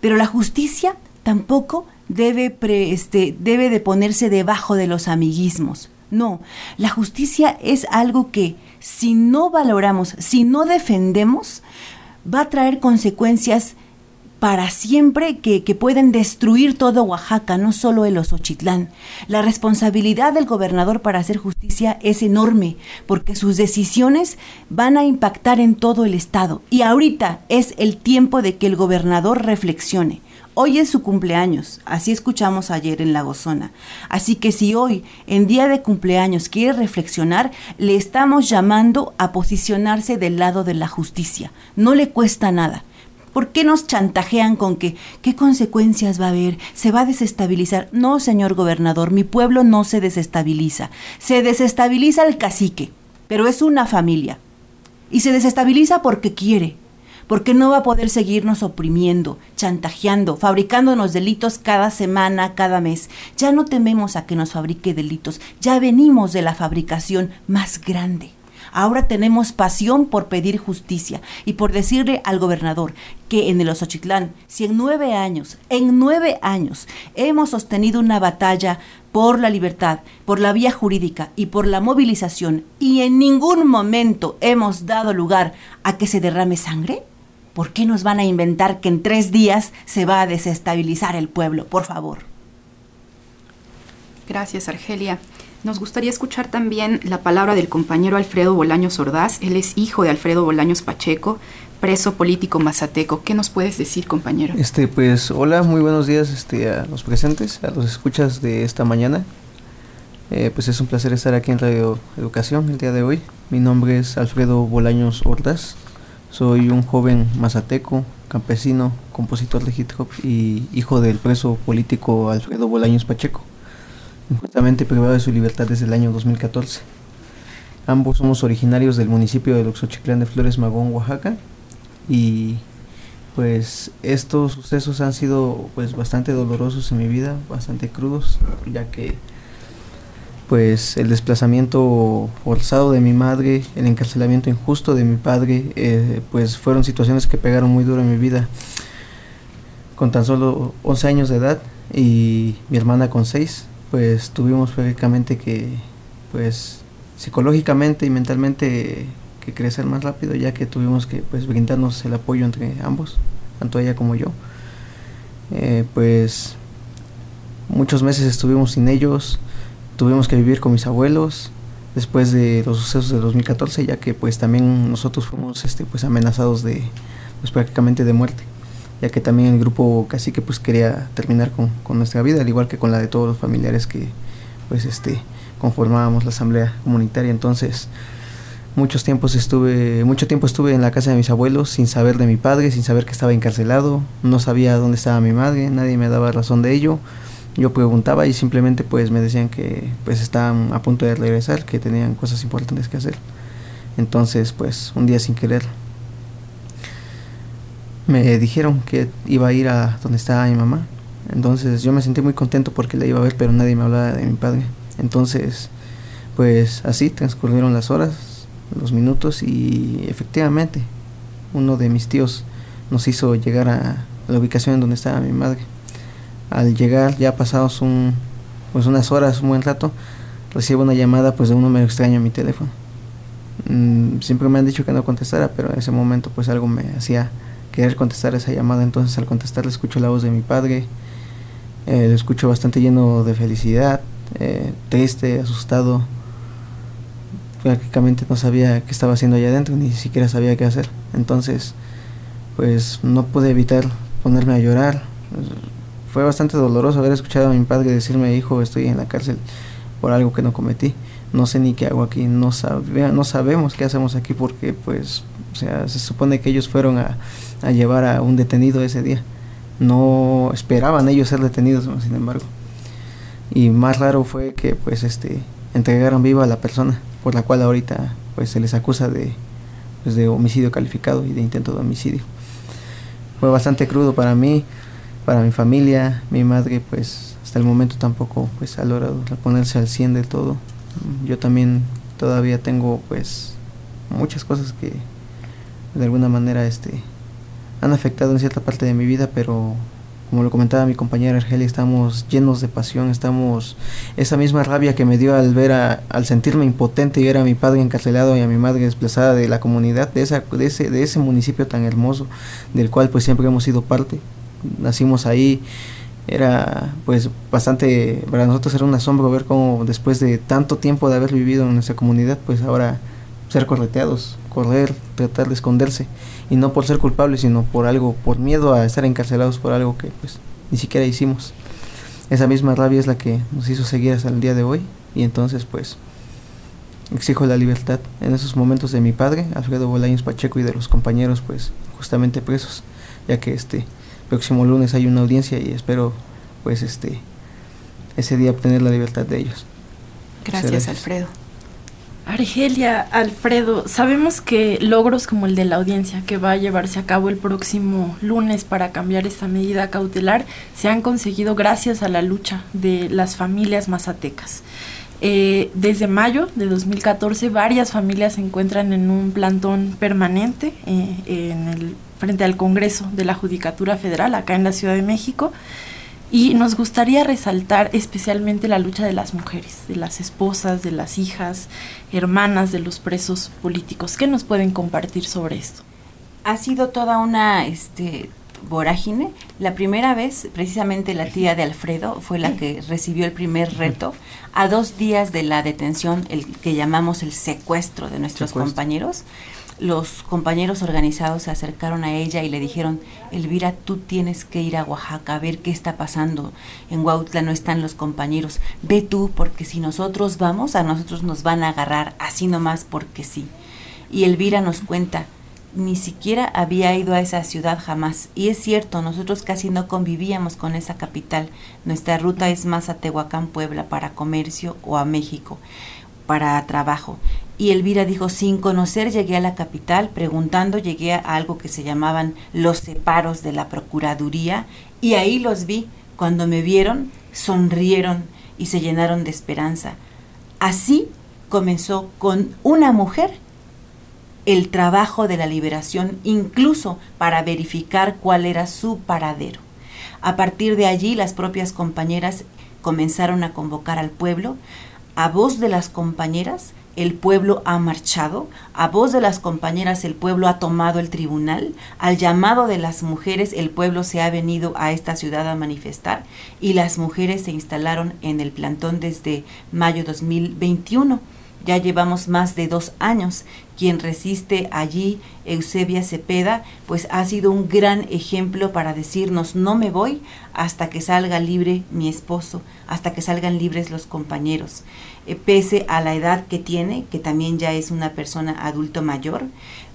pero la justicia tampoco debe, este, debe de ponerse debajo de los amiguismos. No, la justicia es algo que si no valoramos, si no defendemos, va a traer consecuencias para siempre que, pueden destruir todo Oaxaca, no solo el Osochitlán. La responsabilidad del gobernador para hacer justicia es enorme, porque sus decisiones van a impactar en todo el Estado. Y ahorita es el tiempo de que el gobernador reflexione. Hoy es su cumpleaños, así escuchamos ayer en La Gozona. Así que si hoy, en día de cumpleaños, quiere reflexionar, le estamos llamando a posicionarse del lado de la justicia. No le cuesta nada. ¿Por qué nos chantajean con que qué consecuencias va a haber? ¿Se va a desestabilizar? No, señor gobernador, mi pueblo no se desestabiliza. Se desestabiliza el cacique, pero es una familia. Y se desestabiliza porque quiere, porque no va a poder seguirnos oprimiendo, chantajeando, fabricándonos delitos cada semana, cada mes. Ya no tememos a que nos fabrique delitos, ya venimos de la fabricación más grande. Ahora tenemos pasión por pedir justicia y por decirle al gobernador que en el Osochitlán, si en nueve años, en nueve años, hemos sostenido una batalla por la libertad, por la vía jurídica y por la movilización y en ningún momento hemos dado lugar a que se derrame sangre, ¿por qué nos van a inventar que en tres días se va a desestabilizar el pueblo? Por favor. Gracias, Argelia. Nos gustaría escuchar también la palabra del compañero Alfredo Bolaños Ordaz. Él es hijo de Alfredo Bolaños Pacheco, preso político mazateco. ¿Qué nos puedes decir, compañero? Este, pues, hola, muy buenos días este, a los presentes, a los escuchas de esta mañana. Eh, pues es un placer estar aquí en Radio Educación el día de hoy. Mi nombre es Alfredo Bolaños Ordaz. Soy un joven mazateco, campesino, compositor de hip hop y hijo del preso político Alfredo Bolaños Pacheco injustamente privado de su libertad desde el año 2014. Ambos somos originarios del municipio de Luxochiclán de Flores Magón, Oaxaca, y pues estos sucesos han sido pues bastante dolorosos en mi vida, bastante crudos, ya que pues el desplazamiento forzado de mi madre, el encarcelamiento injusto de mi padre, eh, pues fueron situaciones que pegaron muy duro en mi vida. Con tan solo 11 años de edad y mi hermana con 6, pues tuvimos prácticamente que, pues psicológicamente y mentalmente que crecer más rápido ya que tuvimos que pues brindarnos el apoyo entre ambos, tanto ella como yo. Eh, pues muchos meses estuvimos sin ellos, tuvimos que vivir con mis abuelos después de los sucesos de 2014 ya que pues también nosotros fuimos este pues amenazados de pues prácticamente de muerte ya que también el grupo casi que pues quería terminar con, con, nuestra vida, al igual que con la de todos los familiares que pues este conformábamos la asamblea comunitaria. Entonces, muchos tiempos estuve, mucho tiempo estuve en la casa de mis abuelos sin saber de mi padre, sin saber que estaba encarcelado, no sabía dónde estaba mi madre, nadie me daba razón de ello. Yo preguntaba y simplemente pues me decían que pues estaban a punto de regresar, que tenían cosas importantes que hacer. Entonces, pues un día sin querer me dijeron que iba a ir a donde estaba mi mamá. Entonces yo me sentí muy contento porque la iba a ver, pero nadie me hablaba de mi padre. Entonces, pues así transcurrieron las horas, los minutos y efectivamente uno de mis tíos nos hizo llegar a la ubicación en donde estaba mi madre. Al llegar, ya pasados un, pues unas horas, un buen rato, recibo una llamada pues de un número extraño en mi teléfono. Mm, siempre me han dicho que no contestara, pero en ese momento pues algo me hacía querer contestar esa llamada. Entonces al contestar le escucho la voz de mi padre, eh, lo escucho bastante lleno de felicidad, eh, triste, asustado. Prácticamente no sabía qué estaba haciendo allá adentro, ni siquiera sabía qué hacer. Entonces, pues no pude evitar ponerme a llorar. Fue bastante doloroso haber escuchado a mi padre decirme, hijo, estoy en la cárcel por algo que no cometí. No sé ni qué hago aquí, no, sabe, no sabemos qué hacemos aquí porque pues, o sea, se supone que ellos fueron a, llevar a un detenido ese día. No esperaban ellos ser detenidos, sin embargo. Y más raro fue que pues este entregaron viva a la persona por la cual ahorita pues se les acusa de pues, de homicidio calificado y de intento de homicidio. Fue bastante crudo para mí, para mi familia, mi madre pues hasta el momento tampoco pues ha logrado ponerse al 100 de todo. Yo también todavía tengo pues muchas cosas que de alguna manera este han afectado en cierta parte de mi vida, pero como lo comentaba mi compañera Argelia, estamos llenos de pasión, estamos esa misma rabia que me dio al ver a, al sentirme impotente y ver a mi padre encarcelado y a mi madre desplazada de la comunidad, de, esa, de, ese, de ese municipio tan hermoso, del cual pues siempre hemos sido parte. Nacimos ahí, era pues bastante, para nosotros era un asombro ver cómo después de tanto tiempo de haber vivido en nuestra comunidad, pues ahora ser correteados, correr, tratar de esconderse y no por ser culpables, sino por algo, por miedo a estar encarcelados por algo que pues ni siquiera hicimos. Esa misma rabia es la que nos hizo seguir hasta el día de hoy y entonces pues exijo la libertad en esos momentos de mi padre, Alfredo Bolaños Pacheco y de los compañeros pues justamente presos, ya que este próximo lunes hay una audiencia y espero pues este ese día obtener la libertad de ellos. Gracias, Alfredo. Argelia, Alfredo, sabemos que logros como el de la audiencia que va a llevarse a cabo el próximo lunes para cambiar esta medida cautelar se han conseguido gracias a la lucha de las familias mazatecas. Eh, desde mayo de 2014 varias familias se encuentran en un plantón permanente eh, frente al Congreso de la Judicatura Federal acá en la Ciudad de México y nos gustaría resaltar especialmente la lucha de las mujeres, de las esposas, de las hijas, hermanas de los presos políticos. ¿Qué nos pueden compartir sobre esto? Ha sido toda una este, vorágine. La primera vez, precisamente la tía de Alfredo fue la que recibió el primer reto a dos días de la detención, el que llamamos el secuestro de nuestros compañeros los compañeros organizados se acercaron a ella y le dijeron, Elvira, tú tienes que ir a Oaxaca a ver qué está pasando. En Huautla no están los compañeros. Ve tú, porque si nosotros vamos, a nosotros nos van a agarrar, así nomás porque sí. Y Elvira nos cuenta, ni siquiera había ido a esa ciudad jamás. Y es cierto, nosotros casi no convivíamos con esa capital. Nuestra ruta es más a Tehuacán, Puebla, para comercio o a México para trabajo. Y Elvira dijo, sin conocer llegué a la capital, preguntando llegué a algo que se llamaban los separos de la Procuraduría y ahí los vi. Cuando me vieron, sonrieron y se llenaron de esperanza. Así comenzó con una mujer el trabajo de la liberación, incluso para verificar cuál era su paradero. A partir de allí, las propias compañeras comenzaron a convocar al pueblo. A voz de las compañeras, el pueblo ha marchado, a voz de las compañeras el pueblo ha tomado el tribunal, al llamado de las mujeres el pueblo se ha venido a esta ciudad a manifestar y las mujeres se instalaron en el plantón desde mayo 2021. Ya llevamos más de dos años. Quien resiste allí, Eusebia Cepeda, pues ha sido un gran ejemplo para decirnos no me voy hasta que salga libre mi esposo, hasta que salgan libres los compañeros. Eh, pese a la edad que tiene, que también ya es una persona adulto mayor,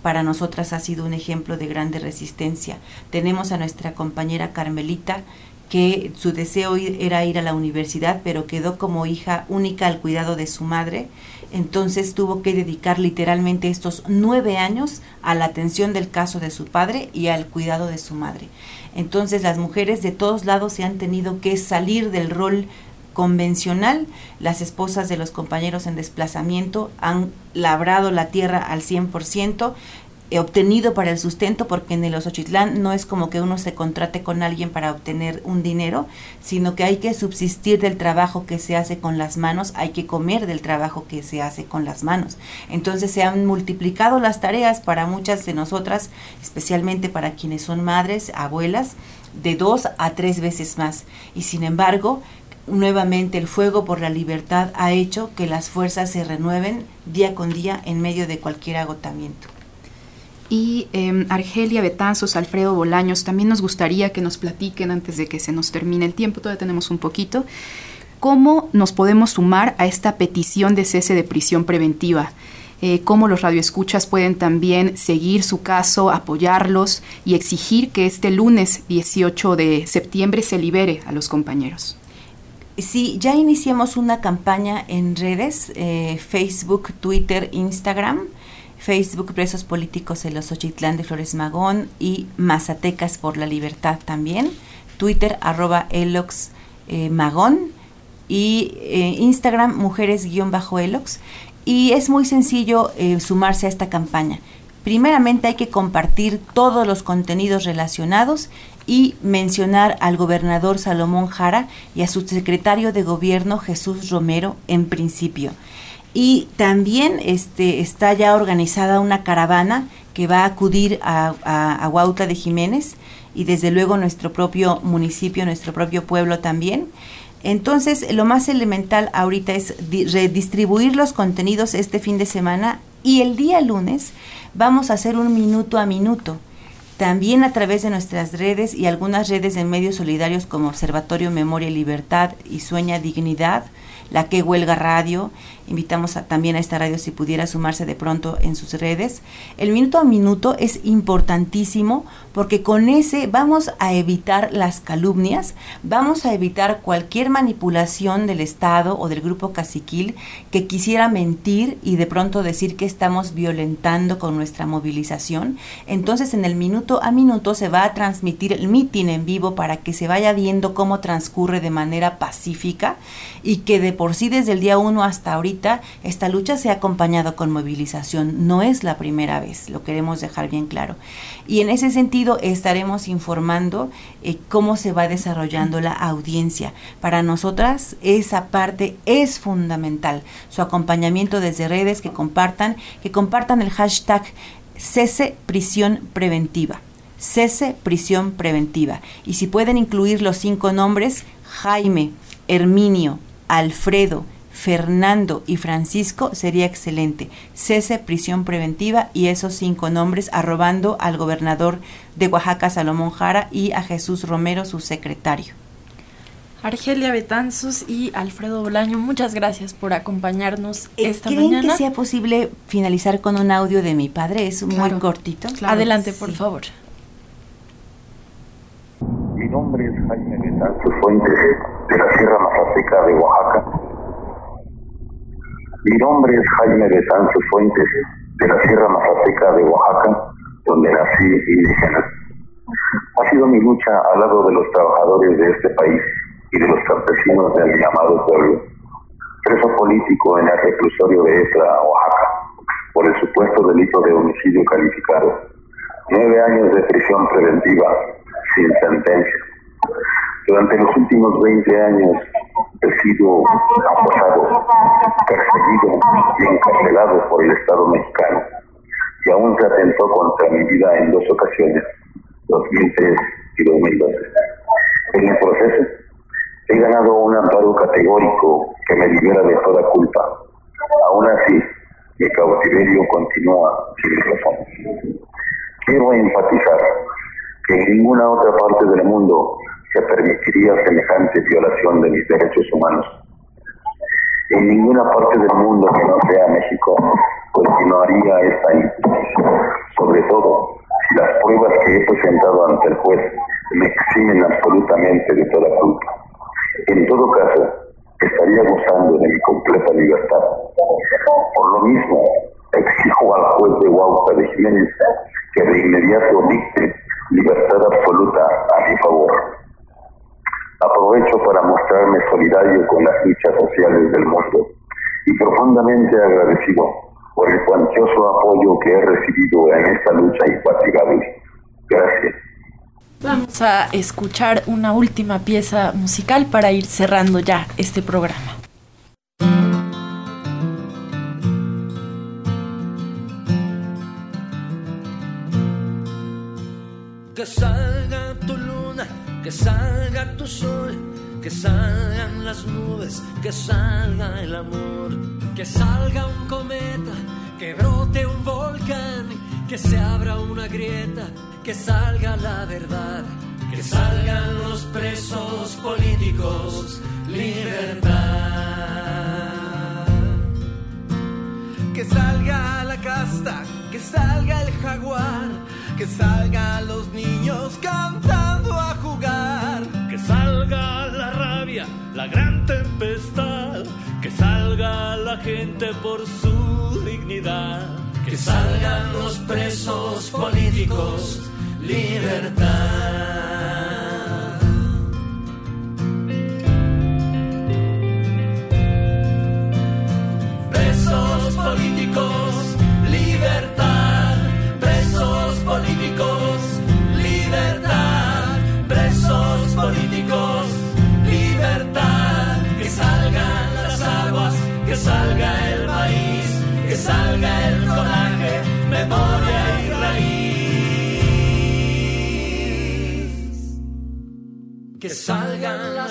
para nosotras ha sido un ejemplo de grande resistencia. Tenemos a nuestra compañera Carmelita, que su deseo era ir a la universidad, pero quedó como hija única al cuidado de su madre. Entonces tuvo que dedicar literalmente estos nueve años a la atención del caso de su padre y al cuidado de su madre. Entonces las mujeres de todos lados se han tenido que salir del rol convencional, las esposas de los compañeros en desplazamiento han labrado la tierra al 100%, he obtenido para el sustento, porque en el Osochitlán no es como que uno se contrate con alguien para obtener un dinero, sino que hay que subsistir del trabajo que se hace con las manos, hay que comer del trabajo que se hace con las manos. Entonces se han multiplicado las tareas para muchas de nosotras, especialmente para quienes son madres, abuelas, de dos a tres veces más. Y sin embargo, nuevamente el fuego por la libertad ha hecho que las fuerzas se renueven día con día en medio de cualquier agotamiento. Y eh, Argelia Betanzos, Alfredo Bolaños, también nos gustaría que nos platiquen antes de que se nos termine el tiempo, todavía tenemos un poquito, cómo nos podemos sumar a esta petición de cese de prisión preventiva. Eh, cómo los radioescuchas pueden también seguir su caso, apoyarlos y exigir que este lunes 18 de septiembre se libere a los compañeros. Sí, ya iniciamos una campaña en redes, eh, Facebook, Twitter, Instagram. Facebook Presos Políticos en los Ochitlán de Flores Magón y Mazatecas por la Libertad también. Twitter arroba Elox eh, Magón y eh, Instagram Mujeres-Elox. Y es muy sencillo sumarse a esta campaña. Primeramente hay que compartir todos los contenidos relacionados y mencionar al gobernador Salomón Jara y a su secretario de gobierno Jesús Romero en principio. Y también este, está ya organizada una caravana que va a acudir a, a, de Jiménez y desde luego nuestro propio municipio, nuestro propio pueblo también. Entonces, lo más elemental ahorita es redistribuir los contenidos este fin de semana Y el día lunes vamos a hacer un minuto a minuto también a través de nuestras redes y algunas redes de medios solidarios como Observatorio Memoria y Libertad y Sueña Dignidad, la que huelga radio. Invitamos también a esta radio si pudiera sumarse de pronto en sus redes. El minuto a minuto es importantísimo porque con ese vamos a evitar las calumnias, vamos a evitar cualquier manipulación del Estado o del grupo caciquil que quisiera mentir y de pronto decir que estamos violentando con nuestra movilización. Entonces en el minuto a minuto se va a transmitir el mitin en vivo para que se vaya viendo cómo transcurre de manera pacífica y que de por sí desde el día 1 hasta ahorita esta lucha se ha acompañado con movilización. No es la primera vez, lo queremos dejar bien claro. Y en ese sentido estaremos informando eh, cómo se va desarrollando la audiencia. Para nosotras esa parte es fundamental. Su acompañamiento desde redes, que compartan, que compartan el hashtag cese prisión preventiva. Cese prisión preventiva. Y si pueden incluir los cinco nombres, Jaime, Herminio, Alfredo, Fernando y Francisco sería excelente. Cese prisión preventiva y esos cinco nombres arrobando al gobernador de Oaxaca, Salomón Jara, y a Jesús Romero, su secretario. Argelia Betanzos y Alfredo Bolaño, muchas gracias por acompañarnos eh, esta ¿Creen mañana. que sea posible finalizar con un audio de mi padre? Es muy cortito. Adelante, por favor. Mi nombre es Jaime Betanzos Fuentes, de la Sierra Mazateca de Oaxaca. Mi nombre es Jaime Betanzos Fuentes, de la Sierra Mazateca de Oaxaca, donde nací indígena. Ha sido mi lucha al lado de los trabajadores de este país y de los campesinos del llamado pueblo. Preso político en el reclusorio de Esla, Oaxaca, por el supuesto delito de homicidio calificado. Nueve años de prisión preventiva, sin sentencia. Durante los últimos 20 años he sido acosado, perseguido y encarcelado por el Estado mexicano y aún se atentó contra mi vida en dos ocasiones, 2003 y 2012. En el proceso he ganado un amparo categórico que me libera de toda culpa. Aún así, mi cautiverio continúa sin razón. Quiero enfatizar que en ninguna otra parte del mundo se permitiría semejante violación de mis derechos humanos. En ninguna parte del mundo que no sea México continuaría esta injusticia, sobre todo si las pruebas que he presentado ante el juez me eximen absolutamente de toda culpa. En todo caso, estaría gozando de mi completa libertad. Por lo mismo, exijo al juez de Huauca de Jiménez que de inmediato dicte libertad absoluta a mi favor. Aprovecho para mostrarme solidario con las luchas sociales del mundo y profundamente agradecido por el cuantioso apoyo que he recibido en esta lucha infatigable. Gracias. Vamos a escuchar una última pieza musical para ir cerrando ya este programa. Que que salga tu sol, que salgan las nubes, que salga el amor, que salga un cometa, que brote un volcán, que se abra una grieta, que salga la verdad, que salgan los presos políticos, libertad. Que salga la casta, que salga el jaguar, que salgan los niños cantando salga la rabia, la gran tempestad, que salga la gente por su dignidad. Que salgan los presos políticos, libertad.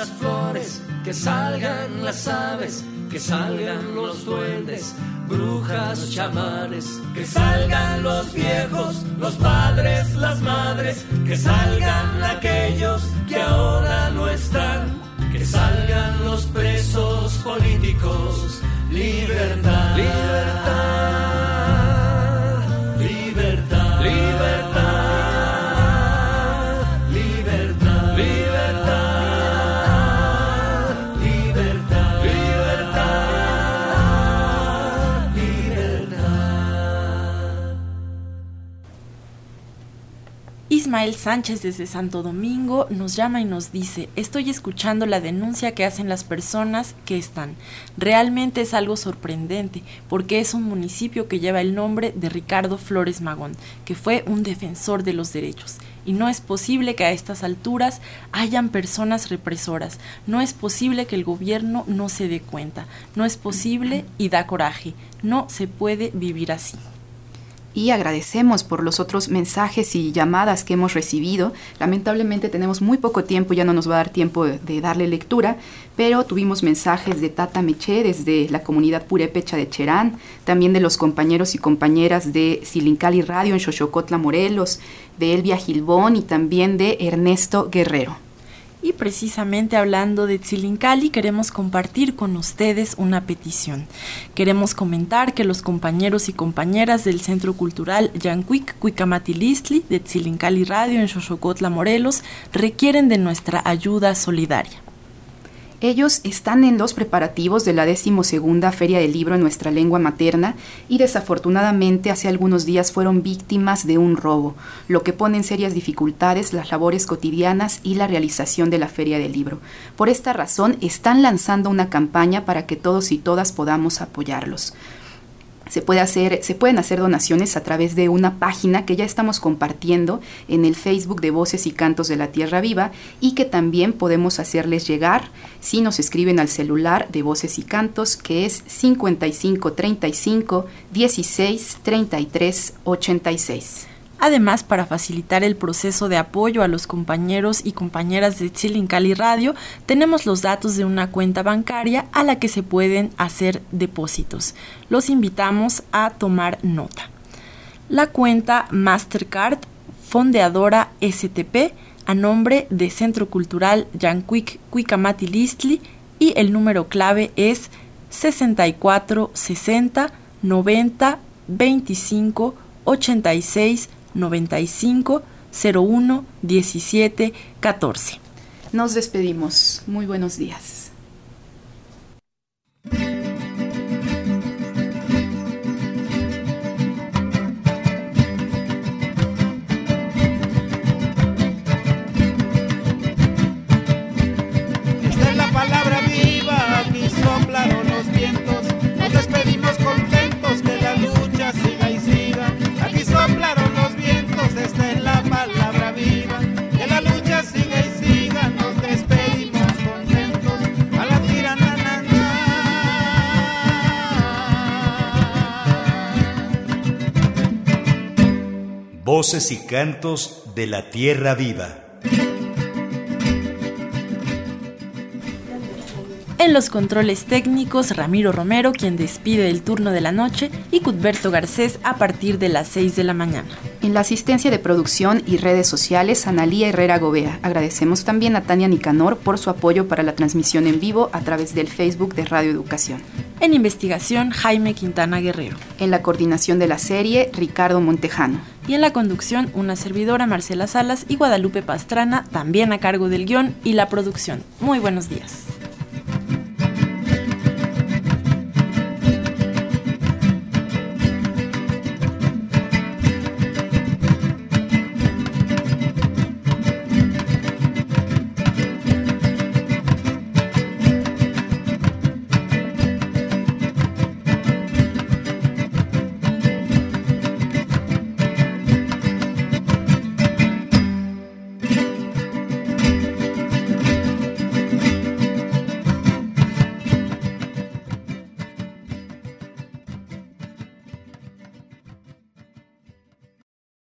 Las flores, que salgan las aves, que salgan los duendes, brujas, chamanes, que salgan los viejos, los padres, las madres, que salgan aquellos que ahora no están, que salgan los presos políticos, libertad, libertad, Ismael Sánchez desde Santo Domingo nos llama y nos dice, estoy escuchando la denuncia que hacen las personas que están. Realmente es algo sorprendente, porque es un municipio que lleva el nombre de Ricardo Flores Magón, que fue un defensor de los derechos. Y no es posible que a estas alturas hayan personas represoras. No es posible que el gobierno no se dé cuenta. No es posible y da coraje. No se puede vivir así y agradecemos por los otros mensajes y llamadas que hemos recibido. Lamentablemente tenemos muy poco tiempo, ya no nos va a dar tiempo de, darle lectura, pero tuvimos mensajes de Tata Meche desde la comunidad purépecha de Cherán, también de los compañeros y compañeras de Silincali Radio en Xochocotla, Morelos, de Elvia Gilbón y también de Ernesto Guerrero. Y precisamente hablando de Tzilincali, queremos compartir con ustedes una petición. Queremos comentar que los compañeros y compañeras del Centro Cultural Yancuic Cuicamatilistli de Tzilincali Radio en Xochocotla, Morelos, requieren de nuestra ayuda solidaria. Ellos están en los preparativos de la decimosegunda Feria del Libro en nuestra lengua materna y desafortunadamente hace algunos días fueron víctimas de un robo, lo que pone en serias dificultades las labores cotidianas y la realización de la Feria del Libro. Por esta razón están lanzando una campaña para que todos y todas podamos apoyarlos. Se, puede hacer, se pueden hacer donaciones a través de una página que ya estamos compartiendo en el Facebook de Voces y Cantos de la Tierra Viva y que también podemos hacerles llegar si nos escriben al celular de Voces y Cantos que es 5535 16 33 86. Además, para facilitar el proceso de apoyo a los compañeros y compañeras de Chilincali Radio, tenemos los datos de una cuenta bancaria a la que se pueden hacer depósitos. Los invitamos a tomar nota. La cuenta Mastercard Fondeadora STP a nombre de Centro Cultural Yanquic Cuicamatilistli y el número clave es 64 60 90 25 86 95 01 17 14. Nos despedimos. Muy buenos días. Voces y cantos de la tierra viva. En los controles técnicos, Ramiro Romero, quien despide el turno de la noche, y Cudberto Garcés a partir de las 6 de la mañana. En la asistencia de producción y redes sociales, Analía Herrera Gobea. Agradecemos también a Tania Nicanor por su apoyo para la transmisión en vivo a través del Facebook de Radio Educación. En investigación, Jaime Quintana Guerrero. En la coordinación de la serie, Ricardo Montejano. Y en la conducción, una servidora, Marcela Salas y Guadalupe Pastrana, también a cargo del guion y la producción. Muy buenos días.